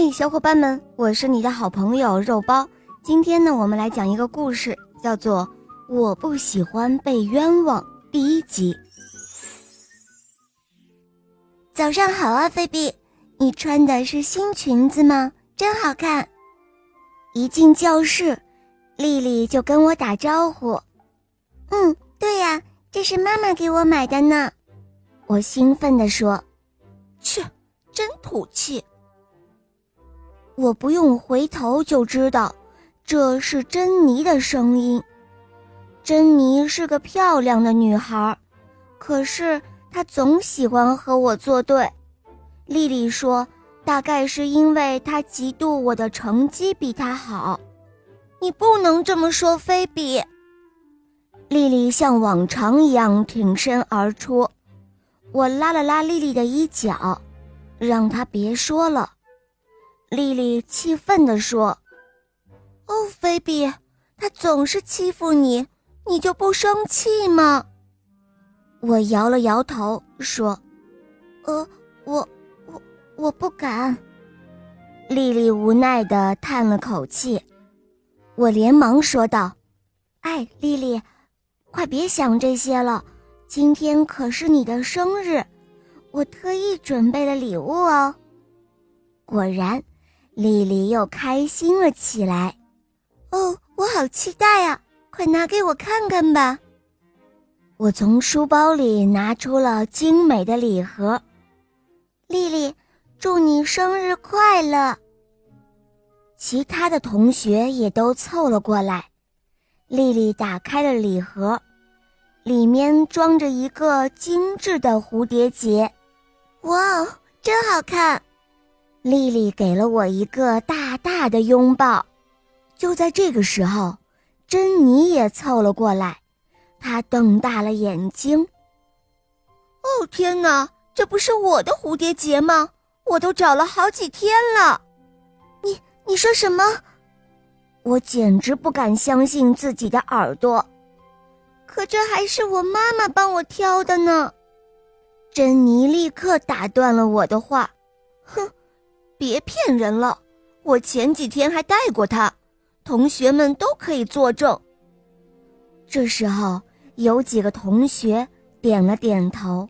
嗨，小伙伴们，我是你的好朋友肉包。今天呢，我们来讲一个故事，叫做《我不喜欢被冤枉》第一集。早上好啊，菲比，你穿的是新裙子吗？真好看。一进教室，丽丽就跟我打招呼：“嗯，对呀，这是妈妈给我买的呢。”我兴奋地说：“切，真土气。”我不用回头就知道，这是珍妮的声音。珍妮是个漂亮的女孩，可是她总喜欢和我作对。丽丽说，大概是因为她嫉妒我的成绩比她好。你不能这么说，菲比。丽丽像往常一样挺身而出，我拉了拉丽丽的衣角，让她别说了。丽丽气愤地说：“哦，菲比，他总是欺负你，你就不生气吗？”我摇了摇头说：“呃，我，我，我不敢。”丽丽无奈地叹了口气。我连忙说道：“哎，丽丽，快别想这些了，今天可是你的生日，我特意准备了礼物哦。”果然。丽丽又开心了起来，哦，我好期待呀！快拿给我看看吧。我从书包里拿出了精美的礼盒。丽丽，祝你生日快乐！其他的同学也都凑了过来。丽丽打开了礼盒，里面装着一个精致的蝴蝶结。哇哦，真好看！丽丽给了我一个大大的拥抱。就在这个时候，珍妮也凑了过来，她瞪大了眼睛。“哦，天哪，这不是我的蝴蝶结吗？我都找了好几天了。”“你你说什么？”我简直不敢相信自己的耳朵。可这还是我妈妈帮我挑的呢。珍妮立刻打断了我的话：“哼。”别骗人了，我前几天还带过他，同学们都可以作证。这时候，有几个同学点了点头。